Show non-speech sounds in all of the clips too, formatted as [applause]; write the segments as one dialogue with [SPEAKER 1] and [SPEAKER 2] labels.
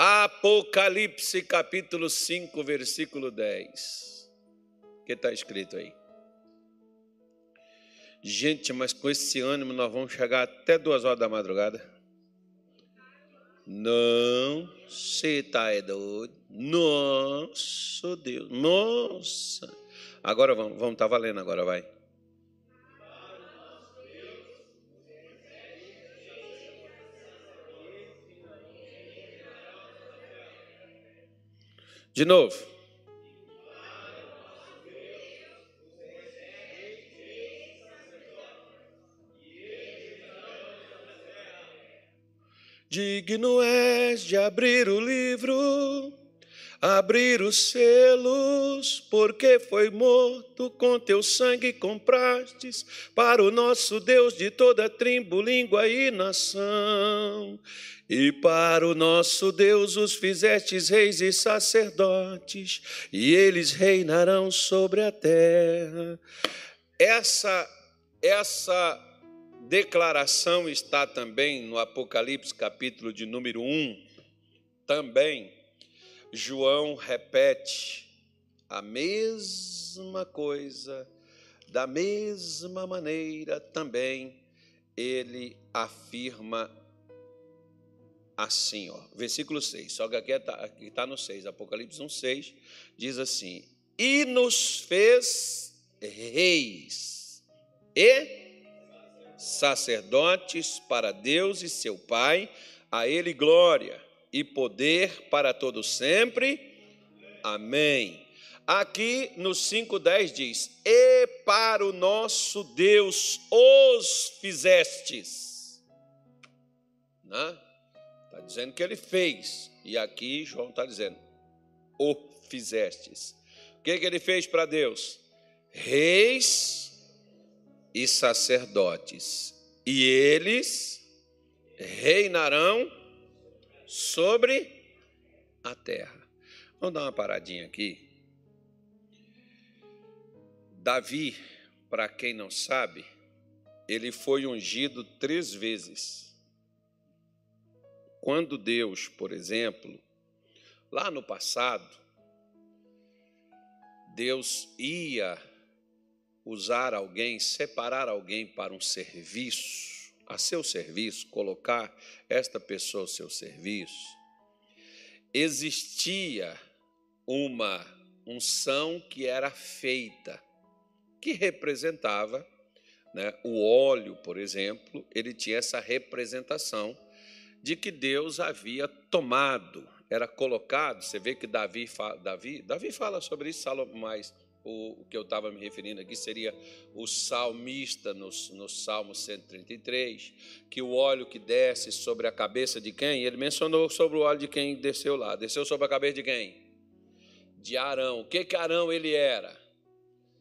[SPEAKER 1] Apocalipse capítulo 5, versículo 10. O que está escrito aí? Gente, mas com esse ânimo nós vamos chegar até duas horas da madrugada. Não, você está é doido. Nossa, Deus, nossa. Agora vamos, vamos, tá valendo agora, vai. De novo. Digno és de abrir o livro, abrir os selos, porque foi morto com teu sangue comprastes para o nosso Deus de toda tribo, língua e nação. E para o nosso Deus os fizestes reis e sacerdotes, e eles reinarão sobre a terra. Essa essa declaração está também no Apocalipse, capítulo de número 1. Também João repete a mesma coisa, da mesma maneira também ele afirma assim, ó, versículo 6, só que aqui está tá no 6, Apocalipse 1, 6, diz assim: E nos fez reis e sacerdotes para Deus e seu Pai, a Ele glória e poder para todos sempre. Amém. Aqui no 5,10 diz: E para o nosso Deus os fizestes. Né? Está dizendo que ele fez. E aqui João está dizendo: o fizestes. O que, que ele fez para Deus? Reis e sacerdotes. E eles reinarão sobre a terra. Vamos dar uma paradinha aqui. Davi, para quem não sabe, ele foi ungido três vezes. Quando Deus, por exemplo, lá no passado, Deus ia usar alguém, separar alguém para um serviço, a seu serviço, colocar esta pessoa ao seu serviço, existia uma unção que era feita, que representava né, o óleo, por exemplo, ele tinha essa representação de que Deus havia tomado, era colocado. Você vê que Davi Davi, Davi fala sobre isso, mais o, que eu estava me referindo aqui seria o salmista no, no Salmo 133, que o óleo que desce sobre a cabeça de quem? Ele mencionou sobre o óleo de quem desceu lá. Desceu sobre a cabeça de quem? De Arão. O que que Arão ele era?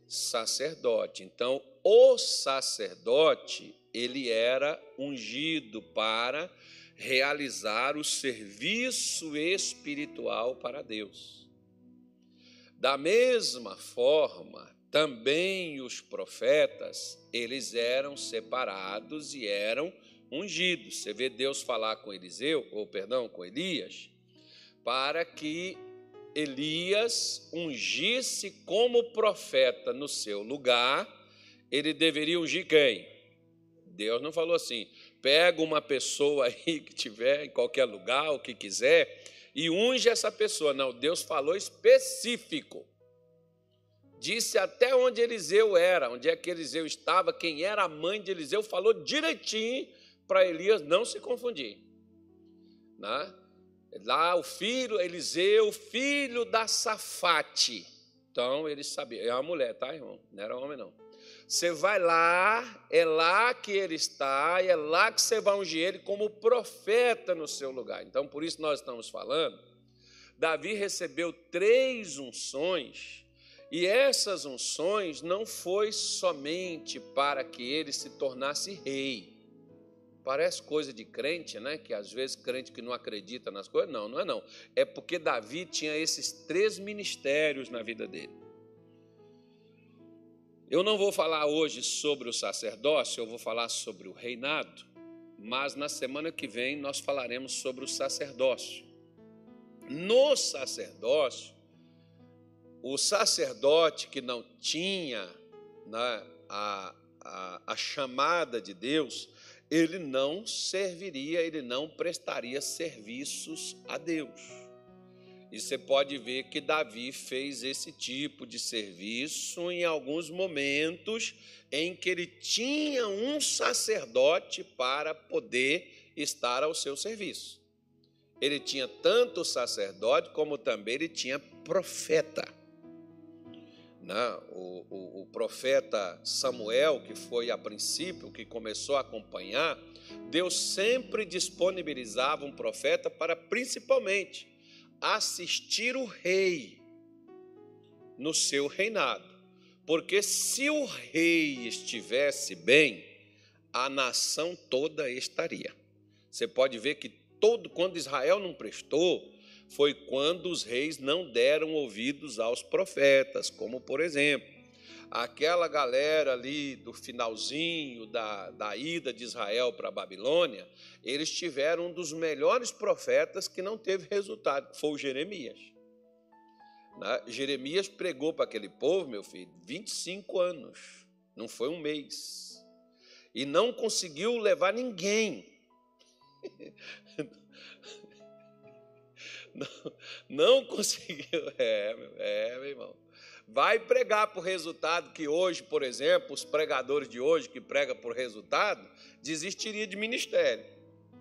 [SPEAKER 1] Sacerdote. Então, o sacerdote, ele era ungido para realizar o serviço espiritual para Deus. Da mesma forma, também os profetas, eles eram separados e eram ungidos. Você vê Deus falar com Eliseu, ou perdão, com Elias, para que Elias ungisse como profeta no seu lugar, ele deveria ungir quem? Deus não falou assim: pega uma pessoa aí que tiver em qualquer lugar, o que quiser, e unge essa pessoa. Não, Deus falou específico. Disse até onde Eliseu era, onde é que Eliseu estava, quem era a mãe de Eliseu, falou direitinho para Elias não se confundir. Né? Lá o filho, Eliseu, filho da Safate. Então ele sabia, é uma mulher, tá, irmão? Não era homem, não. Você vai lá, é lá que ele está, e é lá que você vai ungir ele como profeta no seu lugar. Então, por isso nós estamos falando. Davi recebeu três unções, e essas unções não foi somente para que ele se tornasse rei. Parece coisa de crente, né? Que às vezes crente que não acredita nas coisas. Não, não é não. É porque Davi tinha esses três ministérios na vida dele. Eu não vou falar hoje sobre o sacerdócio, eu vou falar sobre o reinado, mas na semana que vem nós falaremos sobre o sacerdócio. No sacerdócio, o sacerdote que não tinha né, a, a, a chamada de Deus, ele não serviria, ele não prestaria serviços a Deus. E você pode ver que Davi fez esse tipo de serviço em alguns momentos em que ele tinha um sacerdote para poder estar ao seu serviço. Ele tinha tanto sacerdote como também ele tinha profeta né, o, o, o, profeta Samuel, que foi a princípio que começou a acompanhar, Deus sempre disponibilizava um profeta para principalmente assistir o rei no seu reinado. Porque se o rei estivesse bem, a nação toda estaria. Você pode ver que todo quando Israel não prestou, foi quando os reis não deram ouvidos aos profetas, como por exemplo, aquela galera ali do finalzinho da, da ida de Israel para a Babilônia, eles tiveram um dos melhores profetas que não teve resultado, foi o Jeremias. Né? Jeremias pregou para aquele povo, meu filho, 25 anos, não foi um mês, e não conseguiu levar ninguém. [laughs] Não, não conseguiu. É, é, meu irmão. Vai pregar por resultado, que hoje, por exemplo, os pregadores de hoje que pregam por resultado, desistiria de ministério.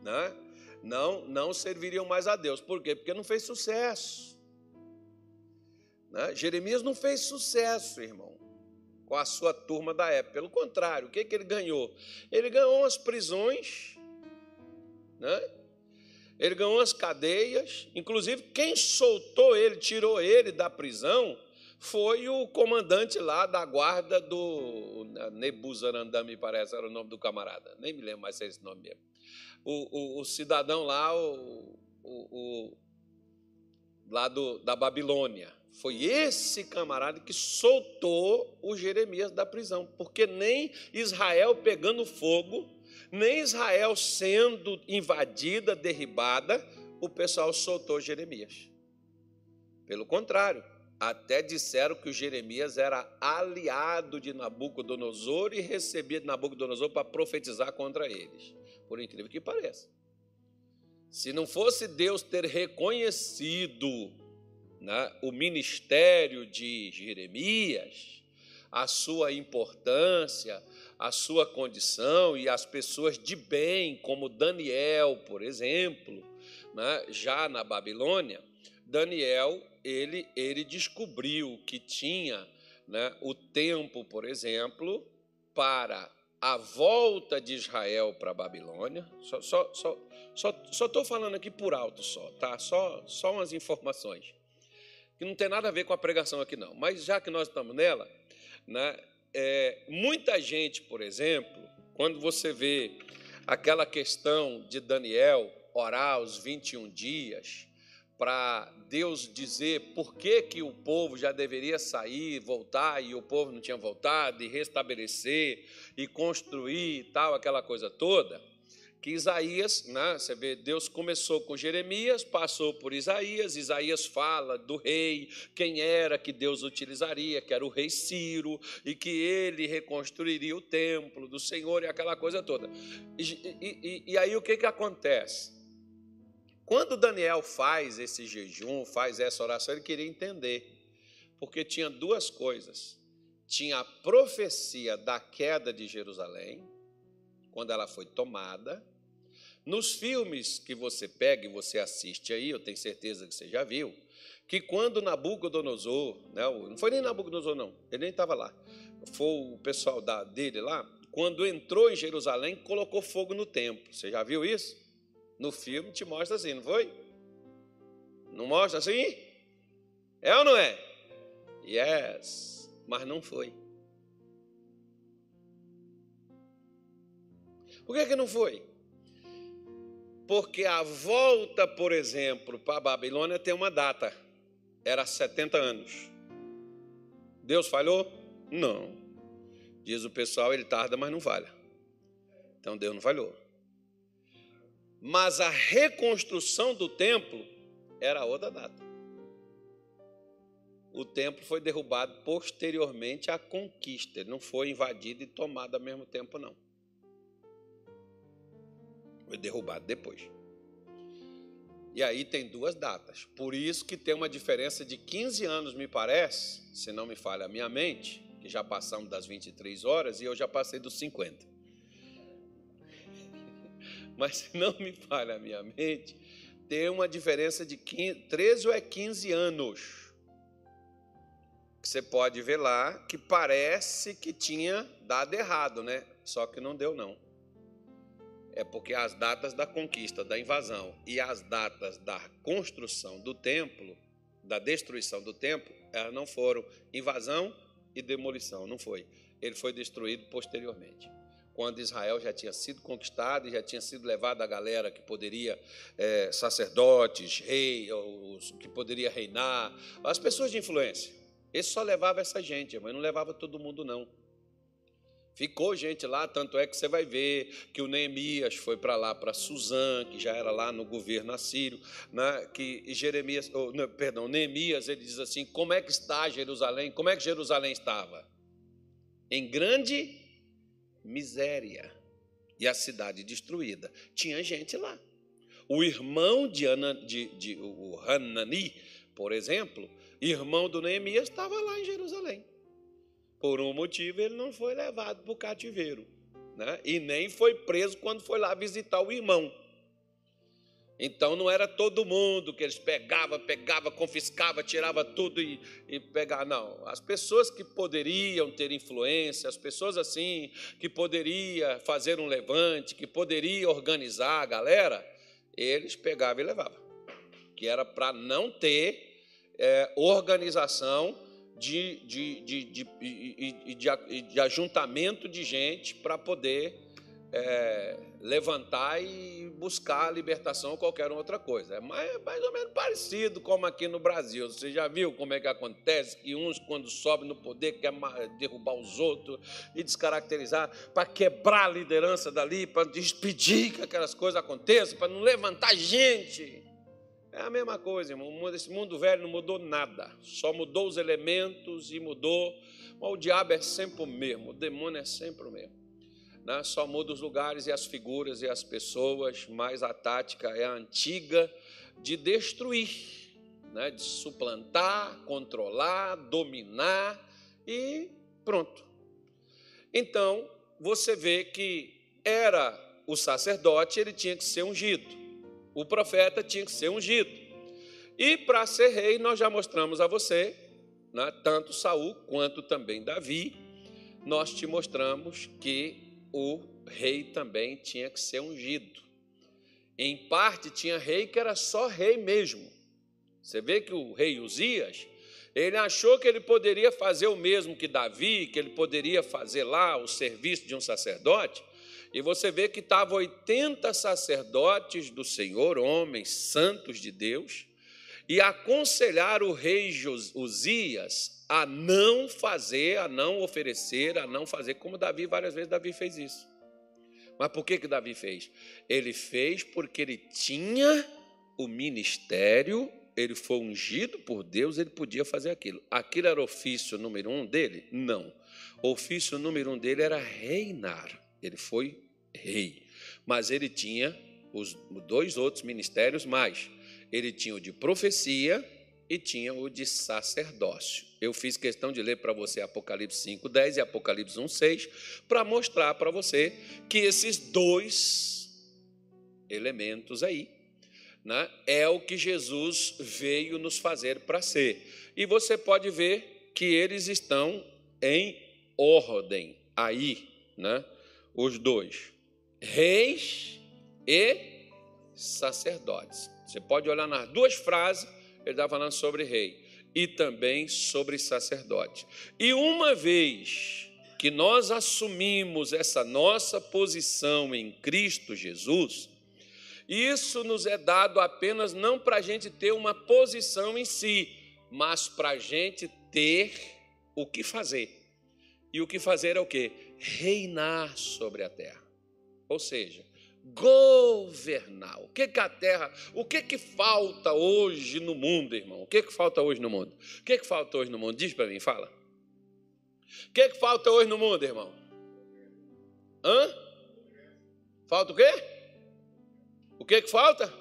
[SPEAKER 1] Né? Não, não serviriam mais a Deus. Por quê? Porque não fez sucesso. Né? Jeremias não fez sucesso, irmão, com a sua turma da época. Pelo contrário, o que, que ele ganhou? Ele ganhou umas prisões, né? Ele ganhou as cadeias, inclusive quem soltou ele, tirou ele da prisão, foi o comandante lá da guarda do Nebuzaradan, me parece, era o nome do camarada, nem me lembro mais se é esse nome mesmo. O, o, o cidadão lá, o, o lá do, da Babilônia. Foi esse camarada que soltou o Jeremias da prisão, porque nem Israel pegando fogo nem Israel sendo invadida, derribada, o pessoal soltou Jeremias. Pelo contrário, até disseram que o Jeremias era aliado de Nabucodonosor e recebia de Nabucodonosor para profetizar contra eles. Por incrível que pareça. Se não fosse Deus ter reconhecido né, o ministério de Jeremias, a sua importância, a sua condição e as pessoas de bem, como Daniel, por exemplo, né, já na Babilônia, Daniel ele, ele descobriu que tinha né, o tempo, por exemplo, para a volta de Israel para a Babilônia. Só estou só, só, só, só falando aqui por alto, só, tá? Só, só umas informações que não tem nada a ver com a pregação aqui não. Mas já que nós estamos nela, né, é, muita gente, por exemplo, quando você vê aquela questão de Daniel orar os 21 dias, para Deus dizer por que, que o povo já deveria sair, voltar, e o povo não tinha voltado, e restabelecer, e construir e tal, aquela coisa toda que Isaías, né, você vê, Deus começou com Jeremias, passou por Isaías, Isaías fala do rei, quem era que Deus utilizaria, que era o rei Ciro, e que ele reconstruiria o templo do Senhor e aquela coisa toda. E, e, e aí o que, que acontece? Quando Daniel faz esse jejum, faz essa oração, ele queria entender, porque tinha duas coisas. Tinha a profecia da queda de Jerusalém, quando ela foi tomada, nos filmes que você pega e você assiste aí, eu tenho certeza que você já viu, que quando Nabucodonosor, né, não foi nem Nabucodonosor não, ele nem estava lá, foi o pessoal da, dele lá, quando entrou em Jerusalém, colocou fogo no templo. Você já viu isso? No filme te mostra assim, não foi? Não mostra assim? É ou não é? Yes, mas não foi. Por que, que não foi? Porque a volta, por exemplo, para a Babilônia tem uma data. Era 70 anos. Deus falhou? Não. Diz o pessoal, ele tarda, mas não falha. Então Deus não falhou. Mas a reconstrução do templo, era outra data. O templo foi derrubado posteriormente à conquista, ele não foi invadido e tomado ao mesmo tempo, não. Foi derrubado depois. E aí tem duas datas. Por isso que tem uma diferença de 15 anos, me parece, se não me falha a minha mente, que já passamos das 23 horas e eu já passei dos 50. [laughs] Mas se não me falha a minha mente, tem uma diferença de 15, 13 ou é 15 anos. Você pode ver lá que parece que tinha dado errado, né? Só que não deu não. É porque as datas da conquista, da invasão e as datas da construção do templo, da destruição do templo, elas não foram invasão e demolição, não foi. Ele foi destruído posteriormente. Quando Israel já tinha sido conquistado e já tinha sido levado a galera que poderia, é, sacerdotes, rei, os, que poderia reinar, as pessoas de influência. Ele só levava essa gente, mas não levava todo mundo, não. Ficou gente lá, tanto é que você vai ver que o Neemias foi para lá, para Suzã, que já era lá no governo assírio, né? que Jeremias, não, perdão, Neemias, ele diz assim: como é que está Jerusalém? Como é que Jerusalém estava? Em grande miséria. E a cidade destruída. Tinha gente lá. O irmão de, Ana, de, de o Hanani, por exemplo, irmão do Neemias, estava lá em Jerusalém. Por um motivo, ele não foi levado para o cativeiro. Né? E nem foi preso quando foi lá visitar o irmão. Então não era todo mundo que eles pegava, pegava, confiscava, tirava tudo e, e pegava. Não. As pessoas que poderiam ter influência, as pessoas assim, que poderia fazer um levante, que poderia organizar a galera, eles pegavam e levavam. Que era para não ter é, organização de, de, de, de, de, de ajuntamento de gente para poder é, levantar e buscar a libertação ou qualquer outra coisa. É mais, mais ou menos parecido como aqui no Brasil. Você já viu como é que acontece? Que uns, quando sobem no poder, querem derrubar os outros e descaracterizar para quebrar a liderança dali, para despedir que aquelas coisas aconteçam, para não levantar gente. É a mesma coisa, irmão. Esse mundo velho não mudou nada, só mudou os elementos e mudou. Mas o diabo é sempre o mesmo, o demônio é sempre o mesmo. Né? Só muda os lugares e as figuras e as pessoas, mas a tática é a antiga de destruir, né? de suplantar, controlar, dominar e pronto. Então, você vê que era o sacerdote, ele tinha que ser ungido o profeta tinha que ser ungido. E para ser rei, nós já mostramos a você, né, tanto Saul quanto também Davi, nós te mostramos que o rei também tinha que ser ungido. Em parte, tinha rei que era só rei mesmo. Você vê que o rei Uzias, ele achou que ele poderia fazer o mesmo que Davi, que ele poderia fazer lá o serviço de um sacerdote, e você vê que estavam 80 sacerdotes do Senhor, homens santos de Deus, e aconselharam o rei Uzias a não fazer, a não oferecer, a não fazer, como Davi, várias vezes Davi fez isso. Mas por que, que Davi fez? Ele fez porque ele tinha o ministério, ele foi ungido por Deus, ele podia fazer aquilo. Aquilo era ofício número um dele? Não. O ofício número um dele era reinar. Ele foi rei. Mas ele tinha os dois outros ministérios mais. Ele tinha o de profecia e tinha o de sacerdócio. Eu fiz questão de ler para você Apocalipse 5, 10 e Apocalipse 1, 6, para mostrar para você que esses dois elementos aí né, é o que Jesus veio nos fazer para ser. E você pode ver que eles estão em ordem aí, né, os dois reis e sacerdotes. Você pode olhar nas duas frases, ele está falando sobre rei e também sobre sacerdote. E uma vez que nós assumimos essa nossa posição em Cristo Jesus, isso nos é dado apenas não para a gente ter uma posição em si, mas para a gente ter o que fazer. E o que fazer é o que? Reinar sobre a terra. Ou seja, governar. O que, que a terra, o que, que falta hoje no mundo, irmão? O que, que falta hoje no mundo? O que, que falta hoje no mundo? Diz para mim, fala. O que, que falta hoje no mundo, irmão? Hã? Falta o quê? O que, que falta?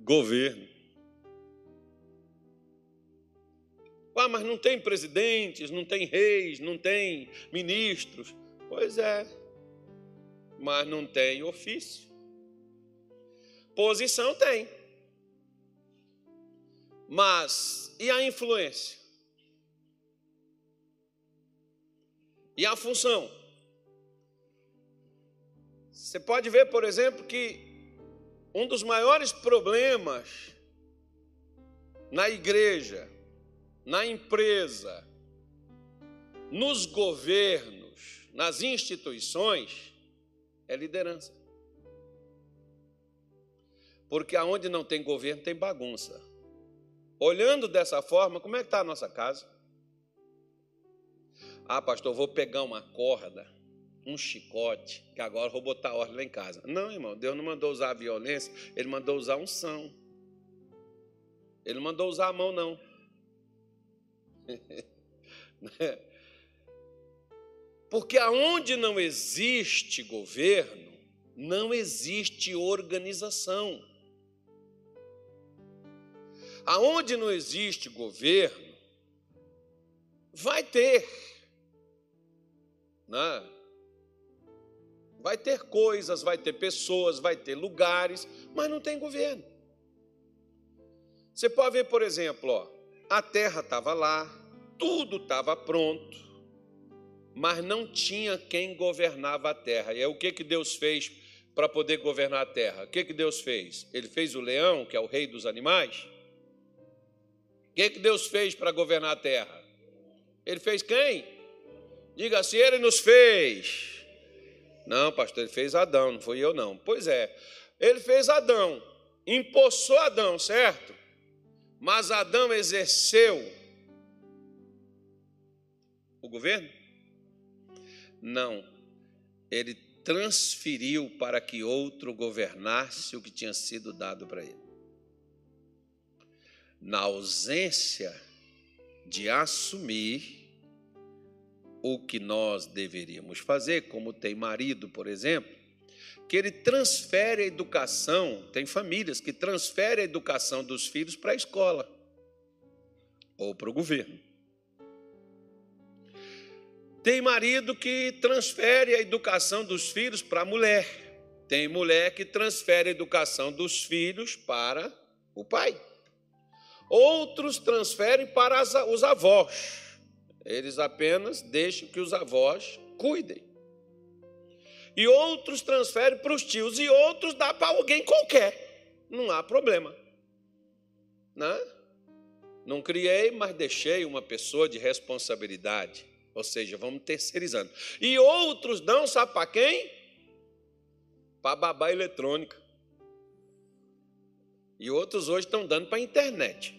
[SPEAKER 1] Governo. Ah, mas não tem presidentes, não tem reis, não tem ministros. Pois é, mas não tem ofício. Posição tem. Mas e a influência? E a função? Você pode ver, por exemplo, que um dos maiores problemas na igreja, na empresa, nos governos, nas instituições, é liderança. Porque aonde não tem governo tem bagunça. Olhando dessa forma, como é que está a nossa casa? Ah, pastor, vou pegar uma corda, um chicote, que agora vou botar ordem lá em casa. Não, irmão, Deus não mandou usar a violência, Ele mandou usar unção. Ele não mandou usar a mão, não. [laughs] Porque aonde não existe governo, não existe organização. Aonde não existe governo, vai ter. Né? Vai ter coisas, vai ter pessoas, vai ter lugares, mas não tem governo. Você pode ver, por exemplo, ó, a terra estava lá, tudo estava pronto, mas não tinha quem governava a terra. E é o que, que Deus fez para poder governar a terra? O que, que Deus fez? Ele fez o leão, que é o rei dos animais. O que, que Deus fez para governar a terra? Ele fez quem? Diga se assim, ele nos fez. Não, pastor, ele fez Adão, não fui eu não. Pois é, ele fez Adão, empossou Adão, certo? Mas Adão exerceu o governo? Não. Ele transferiu para que outro governasse o que tinha sido dado para ele. Na ausência de assumir o que nós deveríamos fazer, como tem marido, por exemplo, que ele transfere a educação, tem famílias que transferem a educação dos filhos para a escola ou para o governo. Tem marido que transfere a educação dos filhos para a mulher. Tem mulher que transfere a educação dos filhos para o pai. Outros transferem para os avós. Eles apenas deixam que os avós cuidem. E outros transferem para os tios e outros dá para alguém qualquer. Não há problema. Né? não criei, mas deixei uma pessoa de responsabilidade ou seja, vamos terceirizando. E outros dão, sabe para quem? Para babá eletrônica. E outros hoje estão dando para a internet.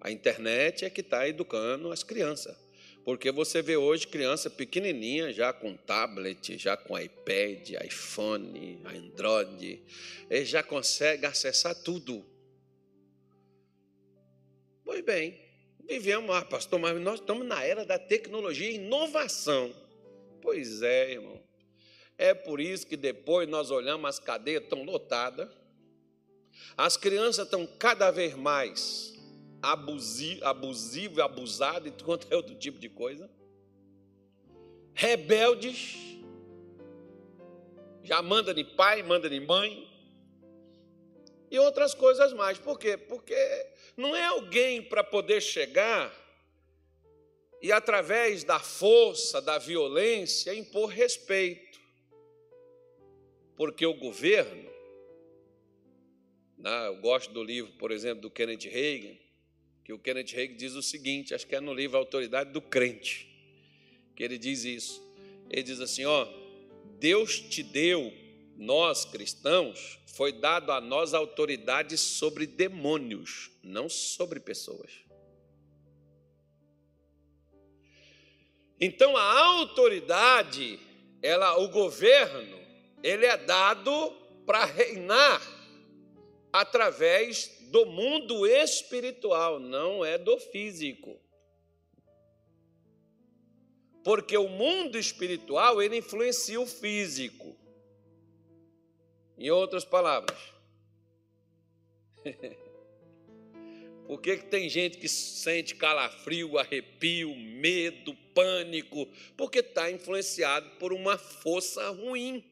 [SPEAKER 1] A internet é que está educando as crianças. Porque você vê hoje criança pequenininha, já com tablet, já com iPad, iPhone, Android, ele já consegue acessar tudo. Pois bem, Vivemos, ah, pastor, mas nós estamos na era da tecnologia e inovação. Pois é, irmão. É por isso que depois nós olhamos as cadeias tão lotadas, as crianças estão cada vez mais abusivas e abusadas e quanto é outro tipo de coisa. Rebeldes, já manda de pai, manda de mãe, e outras coisas mais. Por quê? Porque não é alguém para poder chegar e, através da força, da violência, impor respeito. Porque o governo, né, eu gosto do livro, por exemplo, do Kenneth Reagan, que o Kenneth Reagan diz o seguinte, acho que é no livro A Autoridade do Crente, que ele diz isso. Ele diz assim: ó, Deus te deu, nós cristãos, foi dado a nós autoridade sobre demônios, não sobre pessoas. Então a autoridade, ela, o governo, ele é dado para reinar através do mundo espiritual, não é do físico. Porque o mundo espiritual ele influencia o físico. Em outras palavras, [laughs] por que, que tem gente que sente calafrio, arrepio, medo, pânico? Porque está influenciado por uma força ruim.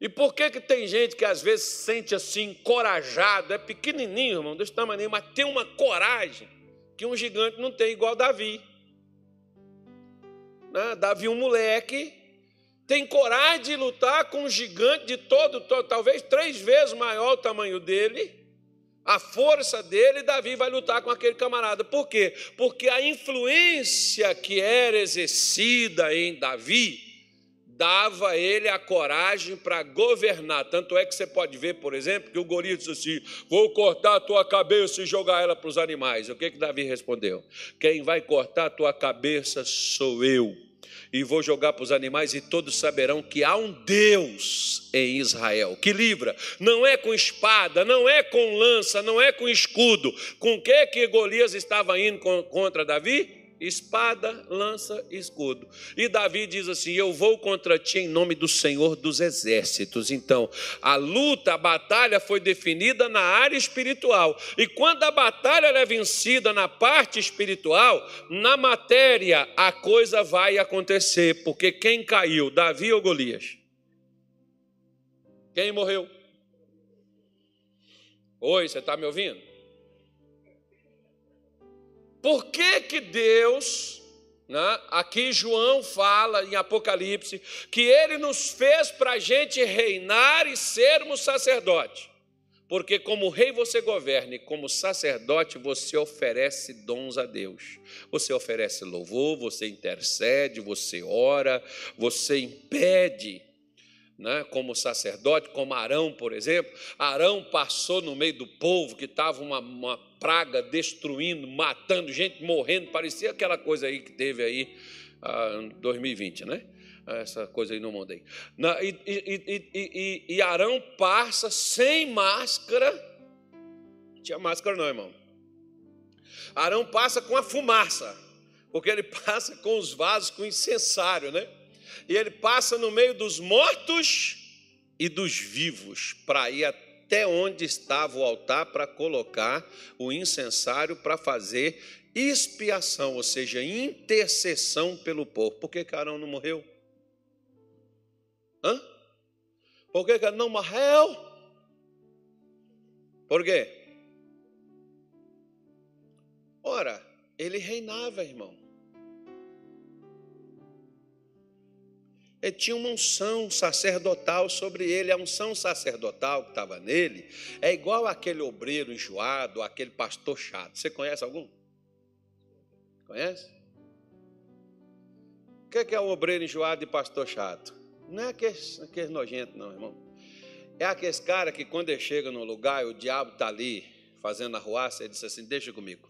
[SPEAKER 1] E por que, que tem gente que às vezes sente assim, encorajado, é pequenininho, irmão, desse tamanho, mas tem uma coragem que um gigante não tem, igual Davi. Né? Davi, um moleque, tem coragem de lutar com um gigante de todo, todo, talvez três vezes maior o tamanho dele, a força dele, Davi vai lutar com aquele camarada. Por quê? Porque a influência que era exercida em Davi dava a ele a coragem para governar. Tanto é que você pode ver, por exemplo, que o Golias disse assim: Vou cortar a tua cabeça e jogar ela para os animais. O que, que Davi respondeu? Quem vai cortar a tua cabeça sou eu e vou jogar para os animais, e todos saberão que há um Deus em Israel que livra. Não é com espada, não é com lança, não é com escudo. Com que que Golias estava indo contra Davi? Espada, lança escudo. E Davi diz assim: Eu vou contra ti em nome do Senhor dos exércitos. Então, a luta, a batalha foi definida na área espiritual. E quando a batalha é vencida na parte espiritual, na matéria, a coisa vai acontecer. Porque quem caiu, Davi ou Golias? Quem morreu? Oi, você está me ouvindo? Por que, que Deus, né, aqui João fala em Apocalipse, que ele nos fez para a gente reinar e sermos sacerdote? Porque como rei você governa e como sacerdote você oferece dons a Deus. Você oferece louvor, você intercede, você ora, você impede né, como sacerdote, como Arão, por exemplo. Arão passou no meio do povo que estava uma, uma praga destruindo, matando gente, morrendo, parecia aquela coisa aí que teve aí ah, em 2020, né? Essa coisa aí aí. Na, e, e, e, e, Arão passa sem máscara. Não tinha máscara, não, irmão. Arão passa com a fumaça, porque ele [laughs] passa com os vasos com incensário, né? E ele passa no meio dos mortos e dos vivos para ir até onde estava o altar para colocar o incensário para fazer expiação, ou seja, intercessão pelo povo. Por que Carão não morreu? Hã? Por que Carão não morreu? Por quê? Ora, ele reinava, irmão. Ele tinha uma unção sacerdotal sobre ele. A unção sacerdotal que estava nele é igual aquele obreiro enjoado, aquele pastor chato. Você conhece algum? Conhece? O que é, o obreiro enjoado e pastor chato? Não é aqueles, aqueles nojentos, não, irmão. É aqueles cara que quando ele chega no lugar o diabo está ali fazendo a ruaça, ele diz assim: Deixa comigo.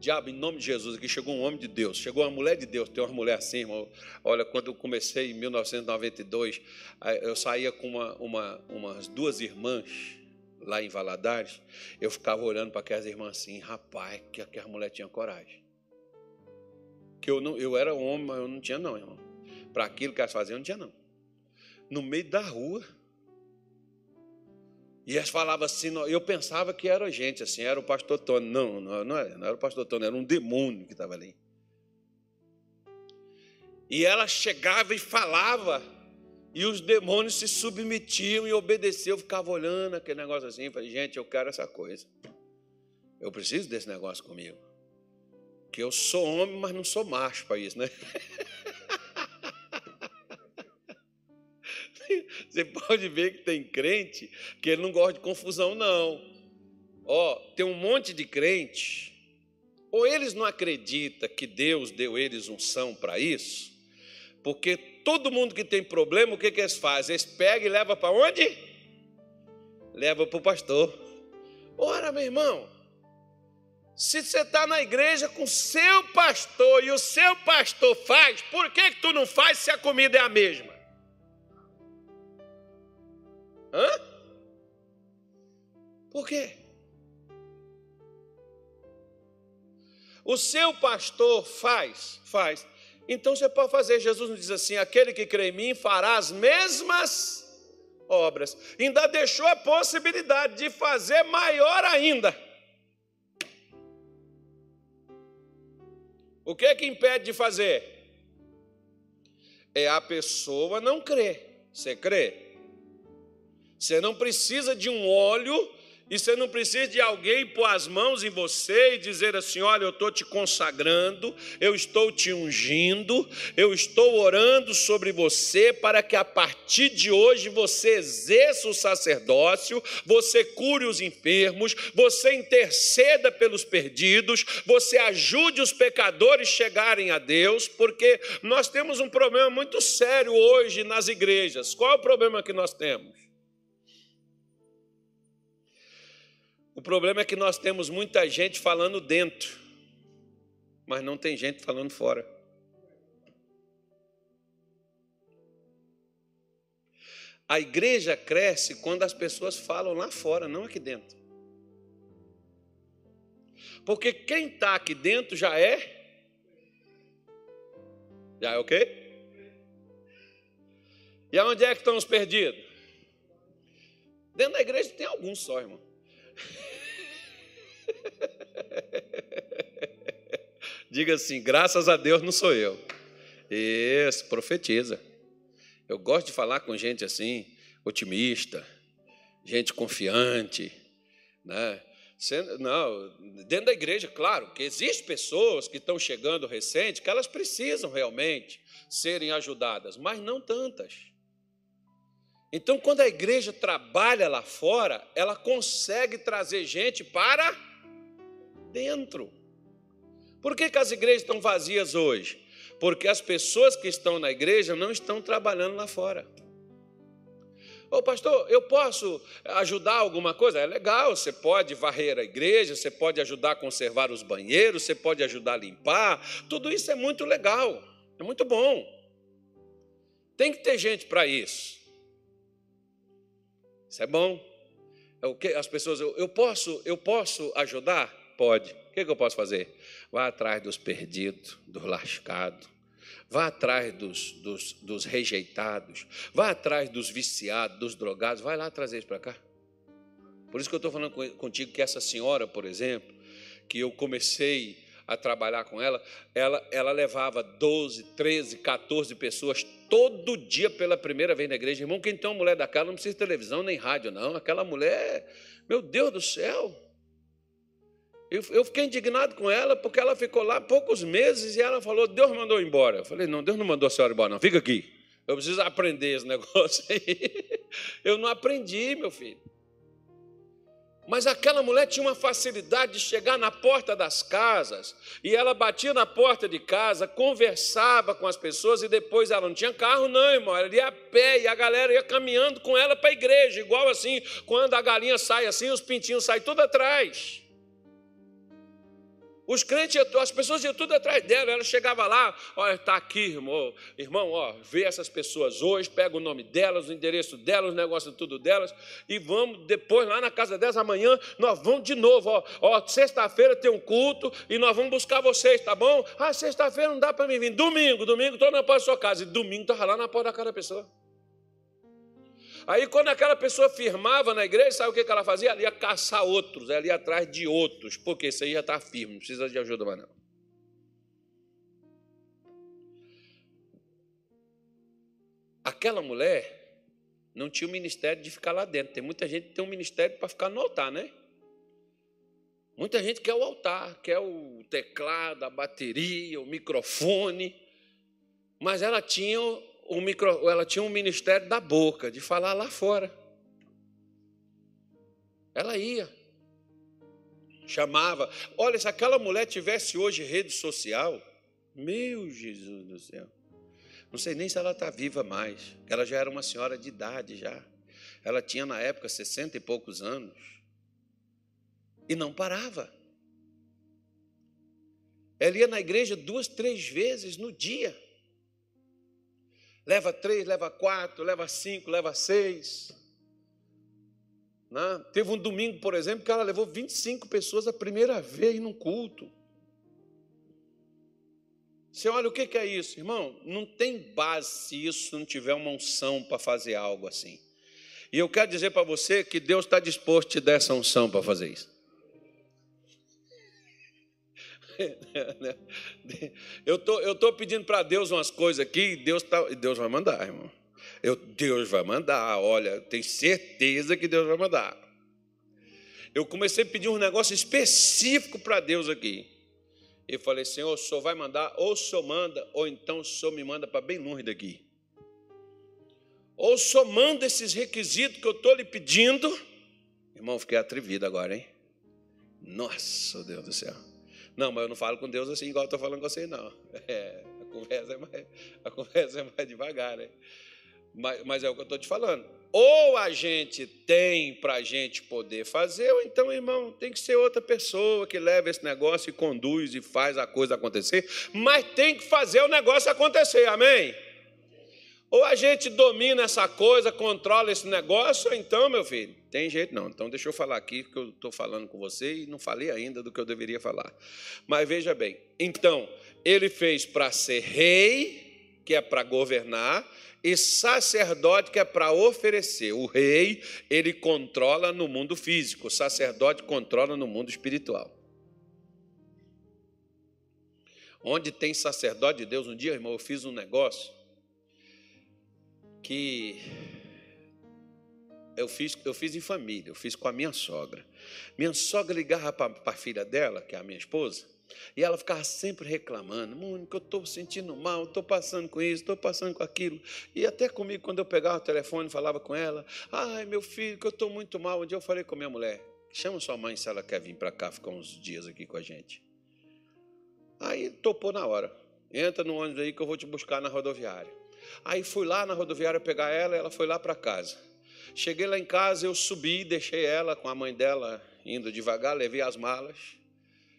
[SPEAKER 1] Diabo, em nome de Jesus, aqui chegou um homem de Deus, chegou uma mulher de Deus, tem uma mulher assim, irmão. Olha, quando eu comecei em 1992, eu saía com uma, uma, umas duas irmãs lá em Valadares, eu ficava olhando para aquelas irmãs assim, rapaz, que aquela mulher tinha coragem. Que eu, não, eu era homem, mas eu não tinha não, irmão. Para aquilo que elas faziam, eu não tinha não. No meio da rua, e elas falavam assim, eu pensava que era gente, assim, era o pastor Tony. Não, não, não, era, não era o pastor Tony, era um demônio que estava ali. E ela chegava e falava, e os demônios se submetiam e obedeciam. Eu ficava olhando aquele negócio assim, falei, gente, eu quero essa coisa. Eu preciso desse negócio comigo. Que eu sou homem, mas não sou macho para isso, né? [laughs] Você [laughs] pode ver que tem crente que ele não gosta de confusão, não. Ó, tem um monte de crente, ou eles não acreditam que Deus deu eles unção para isso, porque todo mundo que tem problema, o que, que eles fazem? Eles pegam e levam para onde? Leva para o pastor. Ora, meu irmão, se você está na igreja com seu pastor e o seu pastor faz, por que, que tu não faz se a comida é a mesma? Hã? Por quê? O seu pastor faz, faz. Então você pode fazer. Jesus nos diz assim: aquele que crê em mim fará as mesmas obras. Ainda deixou a possibilidade de fazer maior ainda. O que é que impede de fazer? É a pessoa não crer. Você crê? Você não precisa de um óleo e você não precisa de alguém pôr as mãos em você e dizer assim: olha, eu estou te consagrando, eu estou te ungindo, eu estou orando sobre você para que a partir de hoje você exerça o sacerdócio, você cure os enfermos, você interceda pelos perdidos, você ajude os pecadores chegarem a Deus, porque nós temos um problema muito sério hoje nas igrejas. Qual é o problema que nós temos? O problema é que nós temos muita gente falando dentro, mas não tem gente falando fora. A igreja cresce quando as pessoas falam lá fora, não aqui dentro. Porque quem está aqui dentro já é. Já é o quê? E aonde é que estão os perdidos? Dentro da igreja tem alguns só, irmão. [laughs] Diga assim: graças a Deus não sou eu. Isso, profetiza. Eu gosto de falar com gente assim, otimista, gente confiante, né? Não, dentro da igreja, claro, que existem pessoas que estão chegando recente que elas precisam realmente serem ajudadas, mas não tantas. Então, quando a igreja trabalha lá fora, ela consegue trazer gente para dentro. Por que, que as igrejas estão vazias hoje? Porque as pessoas que estão na igreja não estão trabalhando lá fora. Ô pastor, eu posso ajudar alguma coisa? É legal, você pode varrer a igreja, você pode ajudar a conservar os banheiros, você pode ajudar a limpar, tudo isso é muito legal, é muito bom. Tem que ter gente para isso. Isso é bom. É as pessoas, eu, posso, eu posso ajudar? Pode. O que, que eu posso fazer? Vá atrás dos perdidos, dos lascados. Vá atrás dos, dos, dos rejeitados. Vá atrás dos viciados, dos drogados. Vai lá trazer isso para cá. Por isso que eu estou falando contigo que essa senhora, por exemplo, que eu comecei a trabalhar com ela, ela, ela levava 12, 13, 14 pessoas todo dia pela primeira vez na igreja. Irmão, quem tem uma mulher daquela não precisa de televisão nem rádio, não. Aquela mulher, meu Deus do céu. Eu, eu fiquei indignado com ela porque ela ficou lá poucos meses e ela falou: Deus mandou embora. Eu falei: Não, Deus não mandou a senhora embora, não. Fica aqui. Eu preciso aprender esse [laughs] negócio aí. Eu não aprendi, meu filho. Mas aquela mulher tinha uma facilidade de chegar na porta das casas, e ela batia na porta de casa, conversava com as pessoas, e depois ela não tinha carro, não, irmão, ela ia a pé, e a galera ia caminhando com ela para a igreja, igual assim, quando a galinha sai assim, os pintinhos saem tudo atrás. Os crentes, as pessoas iam tudo atrás dela. Ela chegava lá, olha, está aqui, irmão. Irmão, ó, vê essas pessoas hoje, pega o nome delas, o endereço delas, o negócio tudo delas, e vamos depois lá na casa delas amanhã, nós vamos de novo, ó. ó sexta-feira tem um culto e nós vamos buscar vocês, tá bom? Ah, sexta-feira não dá para mim vir. Domingo, domingo estou na porta da sua casa. E domingo estava lá na porta da da pessoa. Aí, quando aquela pessoa firmava na igreja, sabe o que ela fazia? Ela ia caçar outros, ela ia atrás de outros, porque isso aí já está firme, não precisa de ajuda mais não. Aquela mulher não tinha o ministério de ficar lá dentro. Tem muita gente que tem um ministério para ficar no altar, né? Muita gente quer o altar, quer o teclado, a bateria, o microfone, mas ela tinha um micro, ela tinha um ministério da boca, de falar lá fora. Ela ia. Chamava. Olha, se aquela mulher tivesse hoje rede social, meu Jesus do céu. Não sei nem se ela está viva mais. Ela já era uma senhora de idade já. Ela tinha na época sessenta e poucos anos. E não parava. Ela ia na igreja duas, três vezes no dia. Leva três, leva quatro, leva cinco, leva seis. Né? Teve um domingo, por exemplo, que ela levou 25 pessoas a primeira vez num culto. Você olha o que é isso, irmão? Não tem base se isso não tiver uma unção para fazer algo assim. E eu quero dizer para você que Deus está disposto a te dar essa unção para fazer isso. [laughs] Eu tô, eu tô pedindo para Deus umas coisas aqui, Deus tá, Deus vai mandar, irmão. Eu, Deus vai mandar, olha, tenho certeza que Deus vai mandar. Eu comecei a pedir um negócio específico para Deus aqui. Eu falei, Senhor, o Senhor vai mandar, ou o Senhor manda, ou então o Senhor me manda para bem longe daqui. Ou o Senhor manda esses requisitos que eu estou lhe pedindo. Irmão, fiquei atrevido agora, hein? Nossa, Deus do céu. Não, mas eu não falo com Deus assim igual eu estou falando com você, não. [laughs] É, a, conversa é mais, a conversa é mais devagar, né? Mas, mas, é o que eu estou te falando. Ou a gente tem para a gente poder fazer, ou então, irmão, tem que ser outra pessoa que leva esse negócio e conduz e faz a coisa acontecer, mas tem que fazer o negócio acontecer, amém? Ou a gente domina essa coisa, controla esse negócio, ou então, meu filho, tem jeito não. Então, deixa eu falar aqui, que eu estou falando com você e não falei ainda do que eu deveria falar. Mas veja bem, então, ele fez para ser rei, que é para governar, e sacerdote que é para oferecer. O rei, ele controla no mundo físico, o sacerdote controla no mundo espiritual. Onde tem sacerdote de Deus, um dia, irmão, eu fiz um negócio que eu fiz, eu fiz em família, eu fiz com a minha sogra. Minha sogra ligava para a filha dela, que é a minha esposa, e ela ficava sempre reclamando: Mônica, eu estou sentindo mal, estou passando com isso, estou passando com aquilo. E até comigo, quando eu pegava o telefone falava com ela: Ai, meu filho, que eu estou muito mal. Um dia eu falei com a minha mulher: Chama sua mãe se ela quer vir para cá ficar uns dias aqui com a gente. Aí topou na hora. Entra no ônibus aí que eu vou te buscar na rodoviária. Aí fui lá na rodoviária pegar ela, ela foi lá para casa. Cheguei lá em casa, eu subi, deixei ela com a mãe dela indo devagar, levei as malas.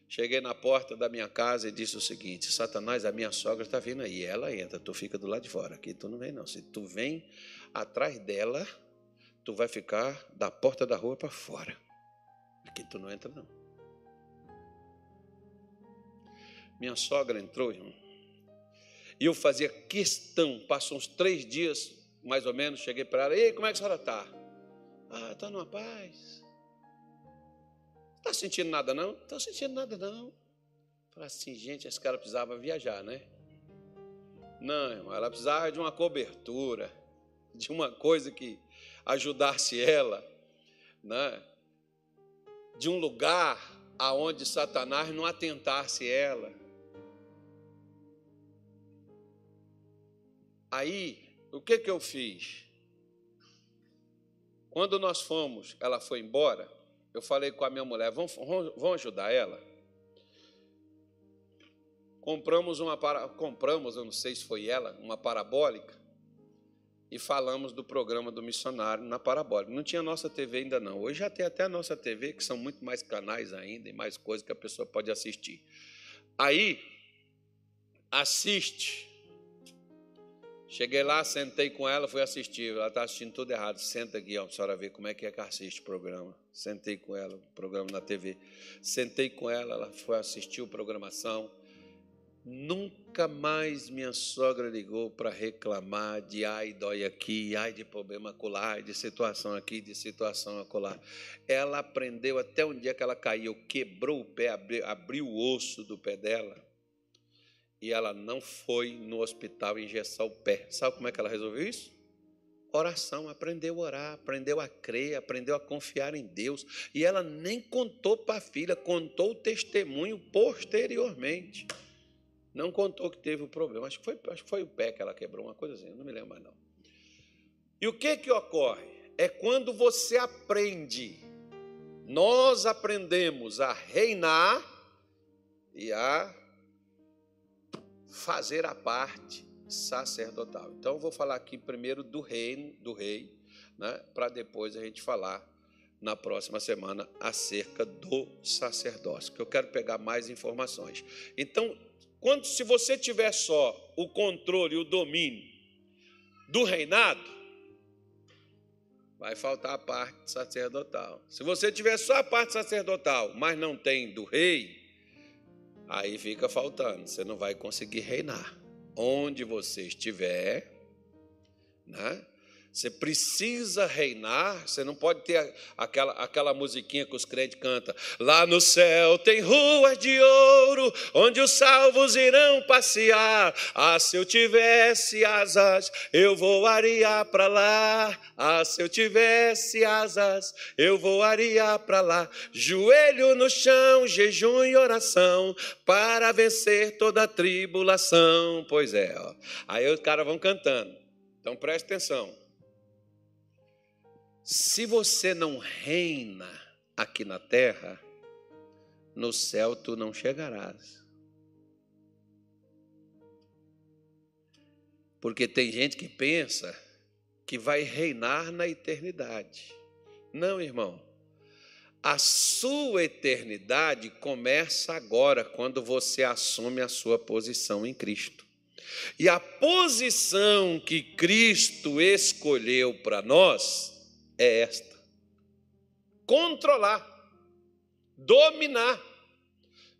[SPEAKER 1] Cheguei na porta da minha casa e disse o seguinte: Satanás, a minha sogra está vindo aí. Ela entra, tu fica do lado de fora. Aqui tu não vem, não. Se tu vem atrás dela, tu vai ficar da porta da rua para fora. Aqui tu não entra, não. Minha sogra entrou, irmão. E eu fazia questão, passou uns três dias, mais ou menos, cheguei para ela, ei, como é que a senhora está? Ah, está numa paz. Está sentindo nada não? Estou sentindo nada não. Falei assim, gente, esse cara precisava viajar, né? Não, irmão, ela precisava de uma cobertura, de uma coisa que ajudasse ela, né? de um lugar aonde Satanás não atentasse ela. Aí, o que que eu fiz? Quando nós fomos, ela foi embora, eu falei com a minha mulher, vamos, ajudar ela? Compramos uma para, compramos, eu não sei se foi ela, uma parabólica e falamos do programa do missionário na parabólica. Não tinha nossa TV ainda não. Hoje já tem até a nossa TV, que são muito mais canais ainda e mais coisas que a pessoa pode assistir. Aí assiste Cheguei lá, sentei com ela, fui assistir. Ela está assistindo tudo errado. Senta aqui, ó, para a senhora ver como é que é que assiste o programa. Sentei com ela, o programa na TV. Sentei com ela, ela foi assistir a programação. Nunca mais minha sogra ligou para reclamar de ai, dói aqui, ai de problema acolá, de situação aqui, de situação acolá. Ela aprendeu até um dia que ela caiu, quebrou o pé, abriu, abriu o osso do pé dela e ela não foi no hospital engessar o pé. Sabe como é que ela resolveu isso? Oração, aprendeu a orar, aprendeu a crer, aprendeu a confiar em Deus. E ela nem contou para a filha, contou o testemunho posteriormente. Não contou que teve o problema. Acho que, foi, acho que foi o pé que ela quebrou, uma coisa assim, não me lembro mais não. E o que que ocorre? É quando você aprende, nós aprendemos a reinar e a fazer a parte sacerdotal. Então, eu vou falar aqui primeiro do reino, do rei, né, para depois a gente falar na próxima semana acerca do sacerdócio, que eu quero pegar mais informações. Então, quando se você tiver só o controle e o domínio do reinado, vai faltar a parte sacerdotal. Se você tiver só a parte sacerdotal, mas não tem do rei, aí fica faltando, você não vai conseguir reinar. Onde você estiver, né? Você precisa reinar, você não pode ter aquela, aquela musiquinha que os crentes cantam. Lá no céu tem ruas de ouro, onde os salvos irão passear. Ah, se eu tivesse asas, eu voaria para lá. Ah, se eu tivesse asas, eu voaria para lá. Joelho no chão, jejum e oração, para vencer toda a tribulação. Pois é, ó. aí os caras vão cantando. Então preste atenção. Se você não reina aqui na terra, no céu tu não chegarás. Porque tem gente que pensa que vai reinar na eternidade. Não, irmão. A sua eternidade começa agora, quando você assume a sua posição em Cristo. E a posição que Cristo escolheu para nós é esta: controlar, dominar,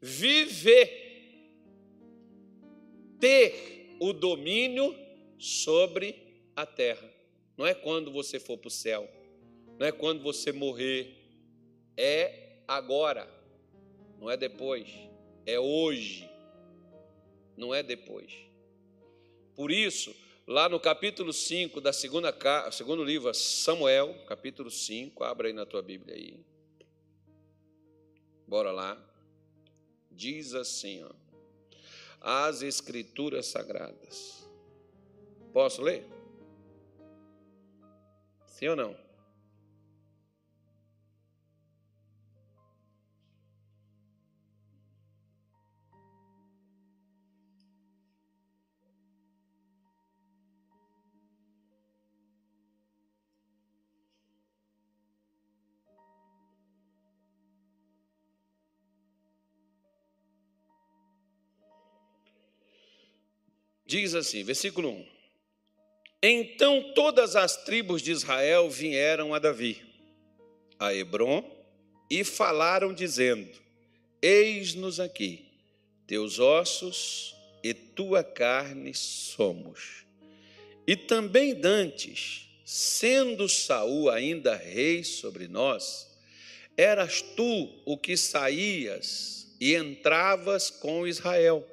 [SPEAKER 1] viver, ter o domínio sobre a terra. Não é quando você for para o céu, não é quando você morrer, é agora, não é depois, é hoje, não é depois. Por isso, lá no capítulo 5 da segunda, segundo livro, Samuel, capítulo 5, abra aí na tua Bíblia aí. Bora lá. Diz assim, ó. As escrituras sagradas. Posso ler? Sim ou não? Diz assim, versículo 1: Então todas as tribos de Israel vieram a Davi, a Hebron, e falaram, dizendo: Eis-nos aqui, teus ossos e tua carne somos. E também dantes, sendo Saul ainda rei sobre nós, eras tu o que saías e entravas com Israel,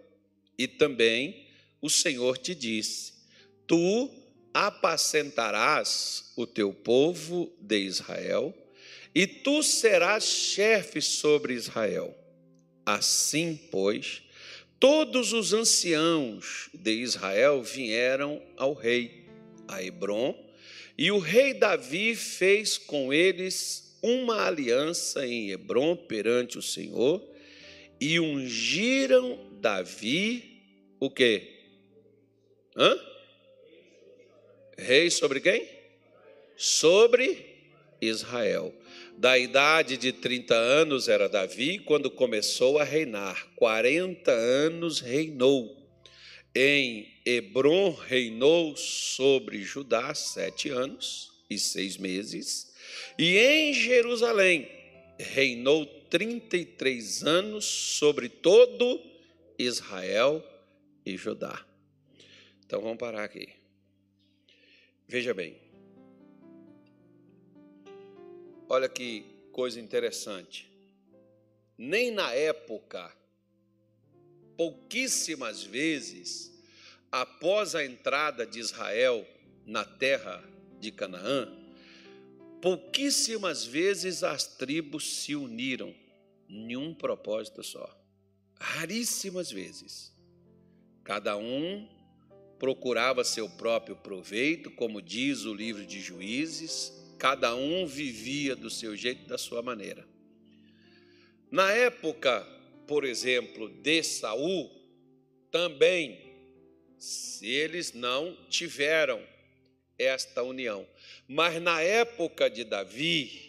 [SPEAKER 1] e também o Senhor te disse: Tu apacentarás o teu povo de Israel, e tu serás chefe sobre Israel. Assim, pois, todos os anciãos de Israel vieram ao rei, a Hebron, e o rei Davi fez com eles uma aliança em Hebron perante o Senhor, e ungiram Davi o quê? Hã? Rei sobre quem? Sobre Israel. Da idade de 30 anos era Davi quando começou a reinar. 40 anos reinou. Em Hebron reinou sobre Judá sete anos e seis meses. E em Jerusalém reinou 33 anos sobre todo Israel e Judá. Então vamos parar aqui. Veja bem. Olha que coisa interessante. Nem na época, pouquíssimas vezes, após a entrada de Israel na terra de Canaã, pouquíssimas vezes as tribos se uniram em um propósito só. Raríssimas vezes. Cada um procurava seu próprio proveito, como diz o livro de Juízes, cada um vivia do seu jeito, da sua maneira. Na época, por exemplo, de Saul, também, se eles não tiveram esta união. Mas na época de Davi,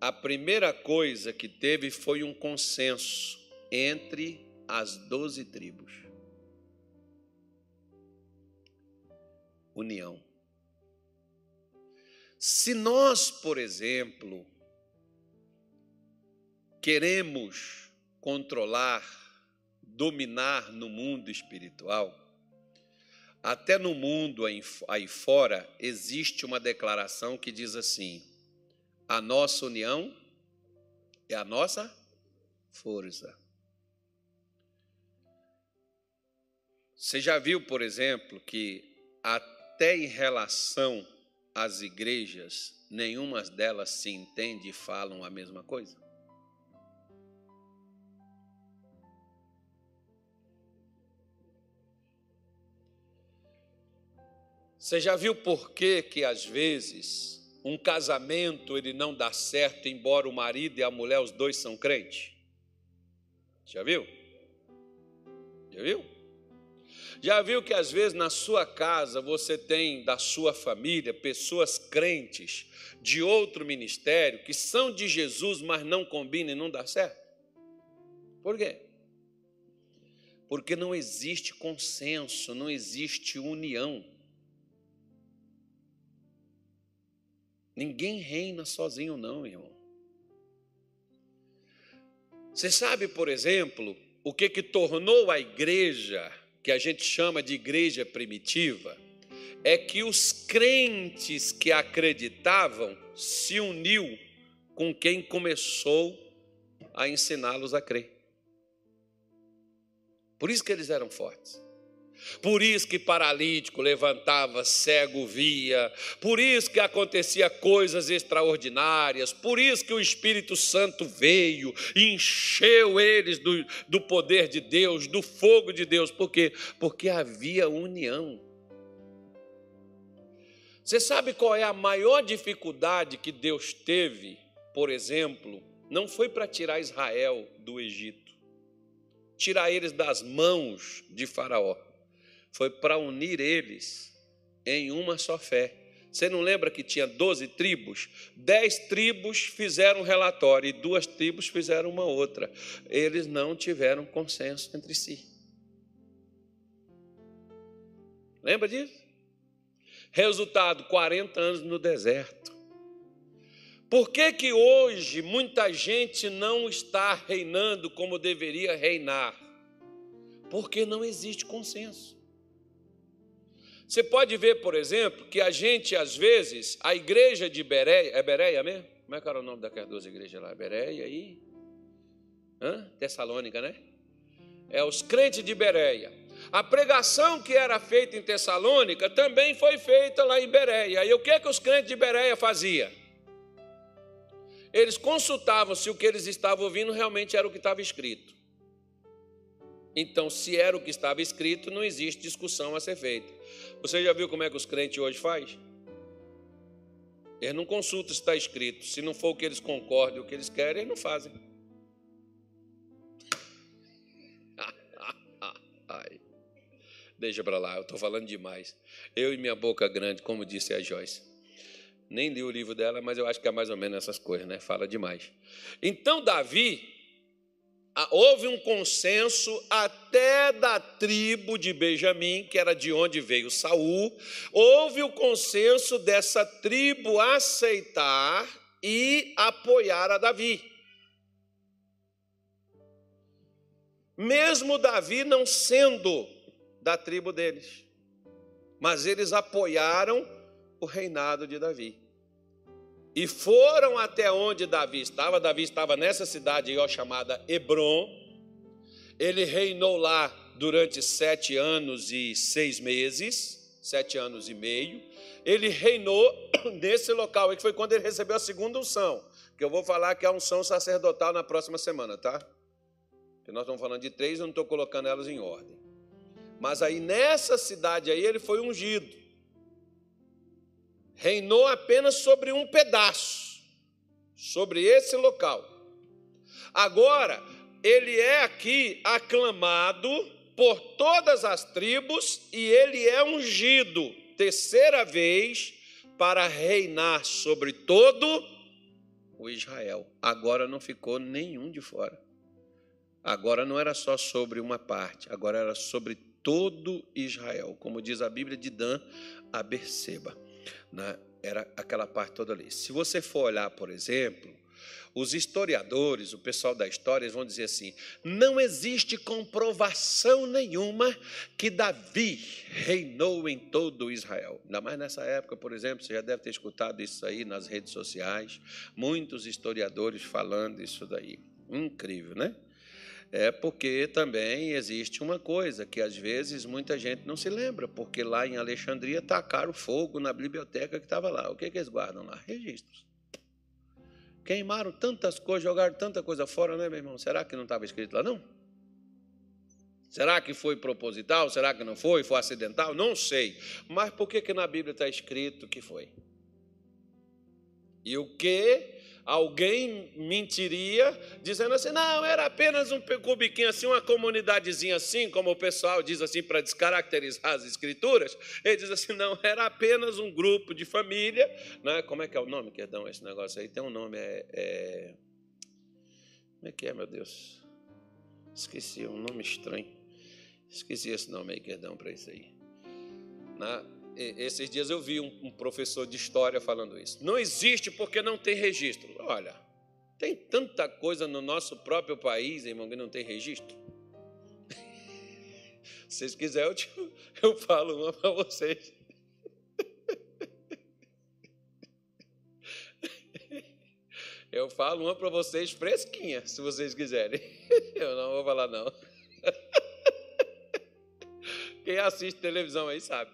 [SPEAKER 1] a primeira coisa que teve foi um consenso entre as doze tribos. União. Se nós, por exemplo, queremos controlar, dominar no mundo espiritual, até no mundo aí fora existe uma declaração que diz assim: a nossa união é a nossa força. Você já viu, por exemplo, que até em relação às igrejas, nenhuma delas se entende e falam a mesma coisa? Você já viu por que que às vezes um casamento ele não dá certo embora o marido e a mulher os dois são crentes? Já viu? Já viu? Já viu que às vezes na sua casa você tem da sua família pessoas crentes de outro ministério que são de Jesus, mas não combinam e não dá certo? Por quê? Porque não existe consenso, não existe união. Ninguém reina sozinho, não, irmão. Você sabe, por exemplo, o que, que tornou a igreja, que a gente chama de igreja primitiva, é que os crentes que acreditavam se uniu com quem começou a ensiná-los a crer. Por isso que eles eram fortes. Por isso que paralítico levantava, cego via, por isso que acontecia coisas extraordinárias, por isso que o Espírito Santo veio encheu eles do, do poder de Deus, do fogo de Deus, por quê? Porque havia união. Você sabe qual é a maior dificuldade que Deus teve, por exemplo? Não foi para tirar Israel do Egito, tirar eles das mãos de Faraó foi para unir eles em uma só fé. Você não lembra que tinha 12 tribos? Dez tribos fizeram um relatório e duas tribos fizeram uma outra. Eles não tiveram consenso entre si. Lembra disso? Resultado: 40 anos no deserto. Por que, que hoje muita gente não está reinando como deveria reinar? Porque não existe consenso. Você pode ver, por exemplo, que a gente, às vezes, a igreja de Bereia, é Bereia mesmo? Como é que era o nome daquelas duas igrejas lá? Bereia e Hã? Tessalônica, né? É os crentes de Bereia. A pregação que era feita em Tessalônica também foi feita lá em Bereia. E o que, é que os crentes de Bereia faziam? Eles consultavam se o que eles estavam ouvindo realmente era o que estava escrito. Então, se era o que estava escrito, não existe discussão a ser feita. Você já viu como é que os crentes hoje faz? Eles não consultam se está escrito. Se não for o que eles concordam, o que eles querem, eles não fazem. [laughs] Deixa para lá, eu estou falando demais. Eu e minha boca grande, como disse a Joyce. Nem li o livro dela, mas eu acho que é mais ou menos essas coisas, né? Fala demais. Então, Davi, houve um consenso até da tribo de Benjamim, que era de onde veio Saul, houve o consenso dessa tribo aceitar e apoiar a Davi. Mesmo Davi não sendo da tribo deles, mas eles apoiaram o reinado de Davi. E foram até onde Davi estava. Davi estava nessa cidade ó, chamada Hebron. Ele reinou lá durante sete anos e seis meses, sete anos e meio. Ele reinou [clears throat] nesse local, que foi quando ele recebeu a segunda unção, que eu vou falar que é a unção sacerdotal na próxima semana, tá? Nós estamos falando de três, eu não estou colocando elas em ordem. Mas aí nessa cidade aí ele foi ungido reinou apenas sobre um pedaço, sobre esse local. Agora, ele é aqui aclamado por todas as tribos e ele é ungido, terceira vez, para reinar sobre todo o Israel. Agora não ficou nenhum de fora. Agora não era só sobre uma parte, agora era sobre todo Israel, como diz a Bíblia de Dan a Berseba. Né? era aquela parte toda ali. Se você for olhar, por exemplo, os historiadores, o pessoal da história, eles vão dizer assim: não existe comprovação nenhuma que Davi reinou em todo Israel. Ainda mais nessa época, por exemplo, você já deve ter escutado isso aí nas redes sociais, muitos historiadores falando isso daí. Incrível, né? É porque também existe uma coisa que às vezes muita gente não se lembra, porque lá em Alexandria tacaram fogo na biblioteca que estava lá. O que, que eles guardam lá? Registros. Queimaram tantas coisas, jogaram tanta coisa fora, né, meu irmão? Será que não estava escrito lá, não? Será que foi proposital? Será que não foi? Foi acidental? Não sei. Mas por que, que na Bíblia está escrito que foi? E o que alguém mentiria dizendo assim: não, era apenas um cubiquinho assim, uma comunidadezinha assim, como o pessoal diz assim para descaracterizar as escrituras. Ele diz assim: não, era apenas um grupo de família. Né? Como é que é o nome, Querdão, esse negócio aí? Tem um nome, é, é... Como é que é, meu Deus? Esqueci, um nome estranho. Esqueci esse nome aí, Querdão, para isso aí. Na, esses dias eu vi um, professor de história falando isso. Não existe porque não tem registro. Olha, tem tanta coisa no nosso próprio país, irmão, que não tem registro. [laughs] Se vocês quiserem, eu, te, [laughs] eu falo uma para vocês. [laughs] Eu falo uma para vocês fresquinha, se vocês quiserem. Eu não vou falar, não. Quem assiste televisão aí sabe.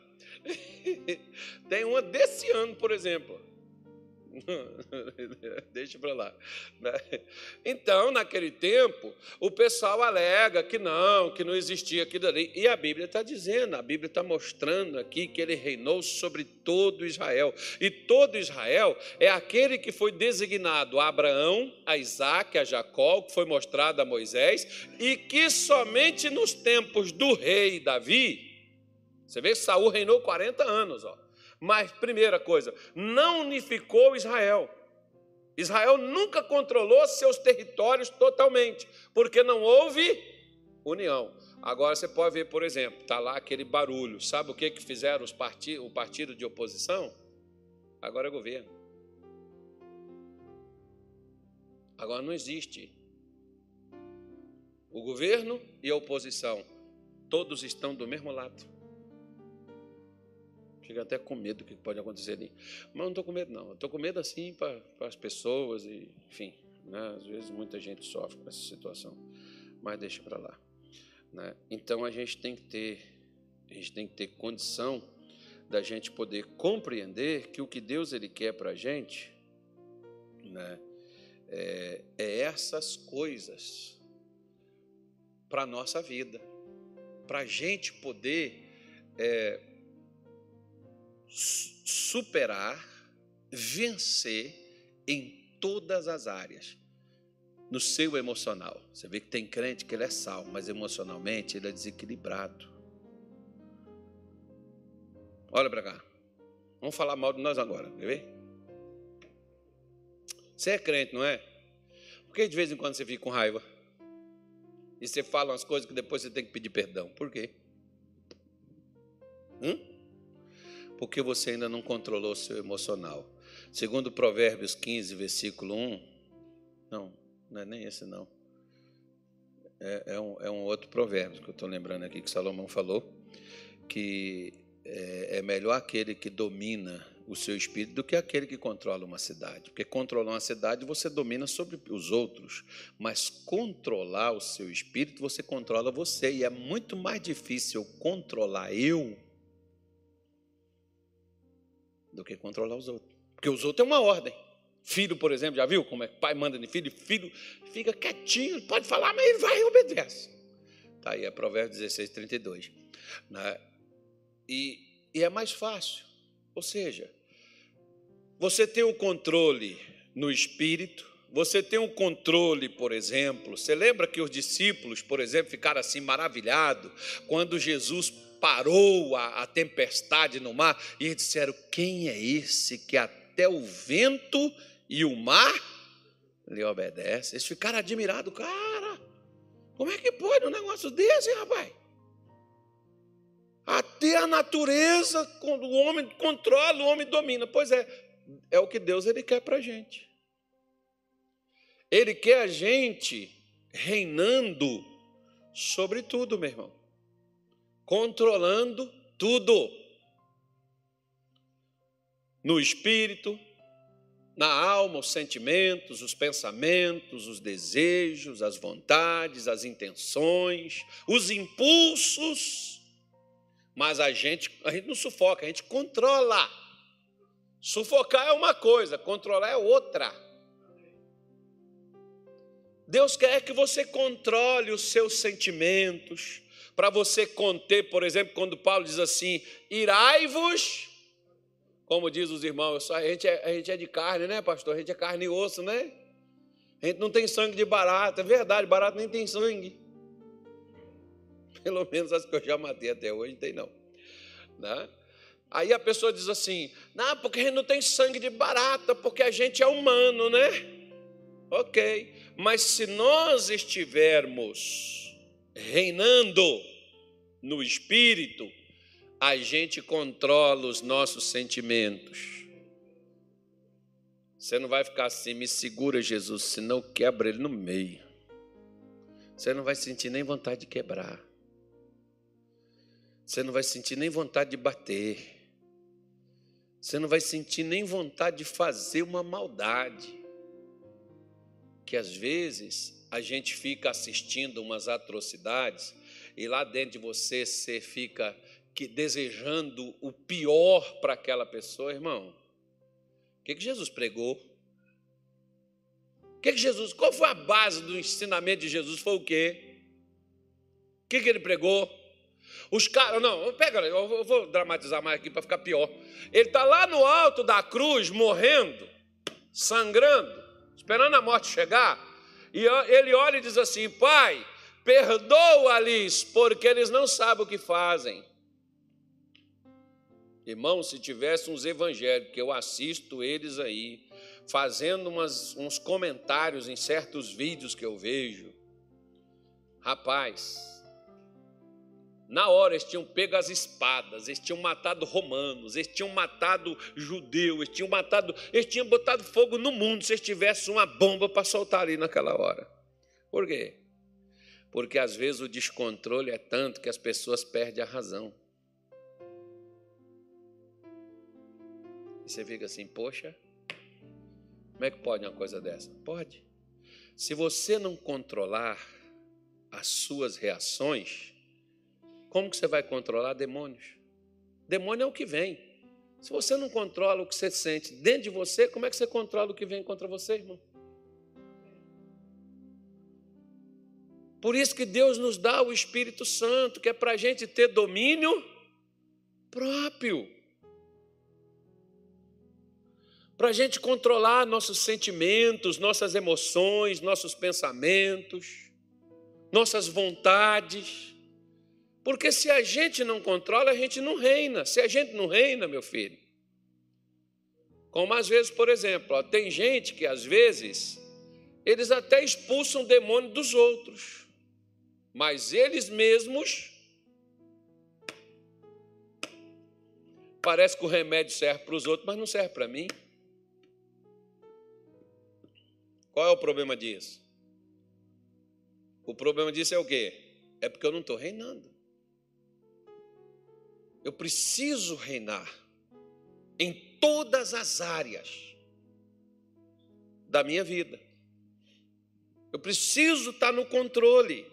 [SPEAKER 1] [laughs] Tem uma desse ano, por exemplo. [laughs] Deixa para lá. [laughs] Então, naquele tempo, o pessoal alega que não, que não existia aquilo ali. E a Bíblia está dizendo, a Bíblia está mostrando aqui que ele reinou sobre todo Israel. E todo Israel é aquele que foi designado a Abraão, a Isaac, a Jacó, que foi mostrado a Moisés, e que somente nos tempos do rei Davi você vê que Saul reinou 40 anos, ó. Mas, primeira coisa, não unificou Israel. Israel nunca controlou seus territórios totalmente, porque não houve união. Agora você pode ver, por exemplo, está lá aquele barulho. Sabe o que, que fizeram os parti o partido de oposição? Agora é governo. Agora não existe. O governo e a oposição, todos estão do mesmo lado. Chega até com medo do que pode acontecer ali. Mas não estou com medo, não. Estou com medo assim para as pessoas e, enfim, né? às vezes muita gente sofre com essa situação. Mas deixa para lá. Né? Então a gente tem que ter, a gente tem que ter condição da gente poder compreender que o que Deus ele quer para a gente, né? É, é essas coisas para a nossa vida, para a gente poder é, superar, vencer em todas as áreas. No seu emocional. Você vê que tem crente que ele é sal, mas emocionalmente ele é desequilibrado. Olha para cá. Vamos falar mal de nós agora, quer ver? Você é crente, não é? Por que de vez em quando você fica com raiva? E você fala umas coisas que depois você tem que pedir perdão. Por quê? Hum? Porque você ainda não controlou seu emocional. Segundo Provérbios 15, versículo 1, não, não é nem esse não. É, é, um, é um, outro provérbio que eu estou lembrando aqui, que Salomão falou, que é, é melhor aquele que domina o seu espírito do que aquele que controla uma cidade. Porque controlar uma cidade você domina sobre os outros, mas controlar o seu espírito você controla você. E é muito mais difícil controlar eu do que controlar os outros. Porque os outros é uma ordem. Filho, por exemplo, já viu como é que pai manda de filho? Filho fica quietinho, pode falar, mas ele vai e obedece. Está aí, é Provérbios 16, 32. Né? E, e é mais fácil. Ou seja, você tem o controle no espírito, você tem o controle, por exemplo. Você lembra que os discípulos, por exemplo, ficaram assim maravilhados quando Jesus parou a, a tempestade no mar, e eles disseram: Quem é esse que até o vento e o mar lhe obedecem? Eles ficaram admirados, cara. Como é que pode um negócio desse, rapaz? Até a natureza, quando o homem controla, o homem domina. Pois é, é o que Deus ele quer para a gente. Ele quer a gente reinando sobre tudo, meu irmão. Controlando tudo. No espírito, na alma, os sentimentos, os pensamentos, os desejos, as vontades, as intenções, os impulsos. Mas a gente, a gente não sufoca, a gente controla. Sufocar é uma coisa, controlar é outra. Deus quer que você controle os seus sentimentos, para você conter, por exemplo, quando Paulo diz assim: irai-vos como diz os irmãos, a gente, é, a gente é de carne, né, pastor? A gente é carne e osso, né? A gente não tem sangue de barata. É verdade, barata nem tem sangue. [laughs] Pelo menos as que eu já matei até hoje, tem não. Né? Aí a pessoa diz assim: não, porque a gente não tem sangue de barata, porque a gente é humano, né? Ok, mas se nós estivermos reinando no espírito, a gente controla os nossos sentimentos. Você não vai ficar assim, me segura, Jesus, senão quebra ele no meio. Você não vai sentir nem vontade de quebrar. Você não vai sentir nem vontade de bater. Você não vai sentir nem vontade de fazer uma maldade. Que às vezes a gente fica assistindo umas atrocidades e lá dentro de você você fica que desejando o pior para aquela pessoa, irmão. O que, que Jesus pregou? O que, que Jesus, qual foi a base do ensinamento de Jesus? Foi o quê? O que, que ele pregou? Os caras, não, pega, eu vou dramatizar mais aqui para ficar pior. Ele está lá no alto da cruz, morrendo, sangrando, esperando a morte chegar. E ele olha e diz assim: Pai, perdoa-lhes, porque eles não sabem o que fazem. Irmão, se tivesse uns evangélicos, que eu assisto eles aí, fazendo umas, uns comentários em certos vídeos que eu vejo, rapaz, na hora eles tinham pego as espadas, eles tinham matado romanos, eles tinham matado judeus, eles tinham matado, eles tinham botado fogo no mundo se eles tivessem uma bomba para soltar ali naquela hora. Por quê? Porque às vezes o descontrole é tanto que as pessoas perdem a razão. E você fica assim, poxa, como é que pode uma coisa dessa? Pode. Se você não controlar as suas reações, como que você vai controlar demônios? Demônio é o que vem. Se você não controla o que você sente dentro de você, como é que você controla o que vem contra você, irmão? Por isso que Deus nos dá o Espírito Santo, que é para a gente ter domínio próprio para a gente controlar nossos sentimentos, nossas emoções, nossos pensamentos, nossas vontades. Porque se a gente não controla, a gente não reina. Se a gente não reina, meu filho. Como às vezes, por exemplo, ó, tem gente que às vezes eles até expulsam o demônio dos outros, mas eles mesmos parece que o remédio serve para os outros, mas não serve para mim. Qual é o problema disso? O problema disso é o quê? É porque eu não estou reinando. Eu preciso reinar em todas as áreas da minha vida. Eu preciso estar no controle.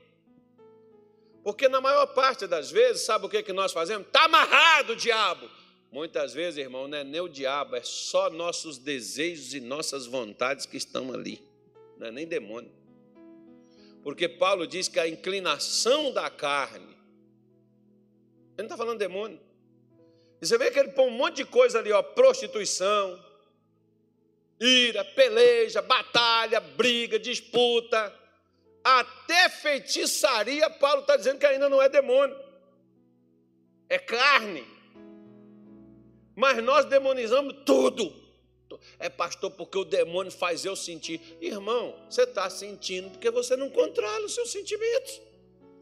[SPEAKER 1] Porque na maior parte das vezes, sabe o que, que nós fazemos? Está amarrado, diabo. Muitas vezes, irmão, não é nem o diabo, é só nossos desejos e nossas vontades que estão ali não é nem demônio. Porque Paulo diz que a inclinação da carne, ele não está falando demônio. E você vê que ele põe um monte de coisa ali, ó, prostituição, ira, peleja, batalha, briga, disputa, até feitiçaria, Paulo está dizendo que ainda não é demônio, é carne. Mas nós demonizamos tudo. É pastor porque o demônio faz eu sentir. Irmão, você está sentindo porque você não controla os seus sentimentos.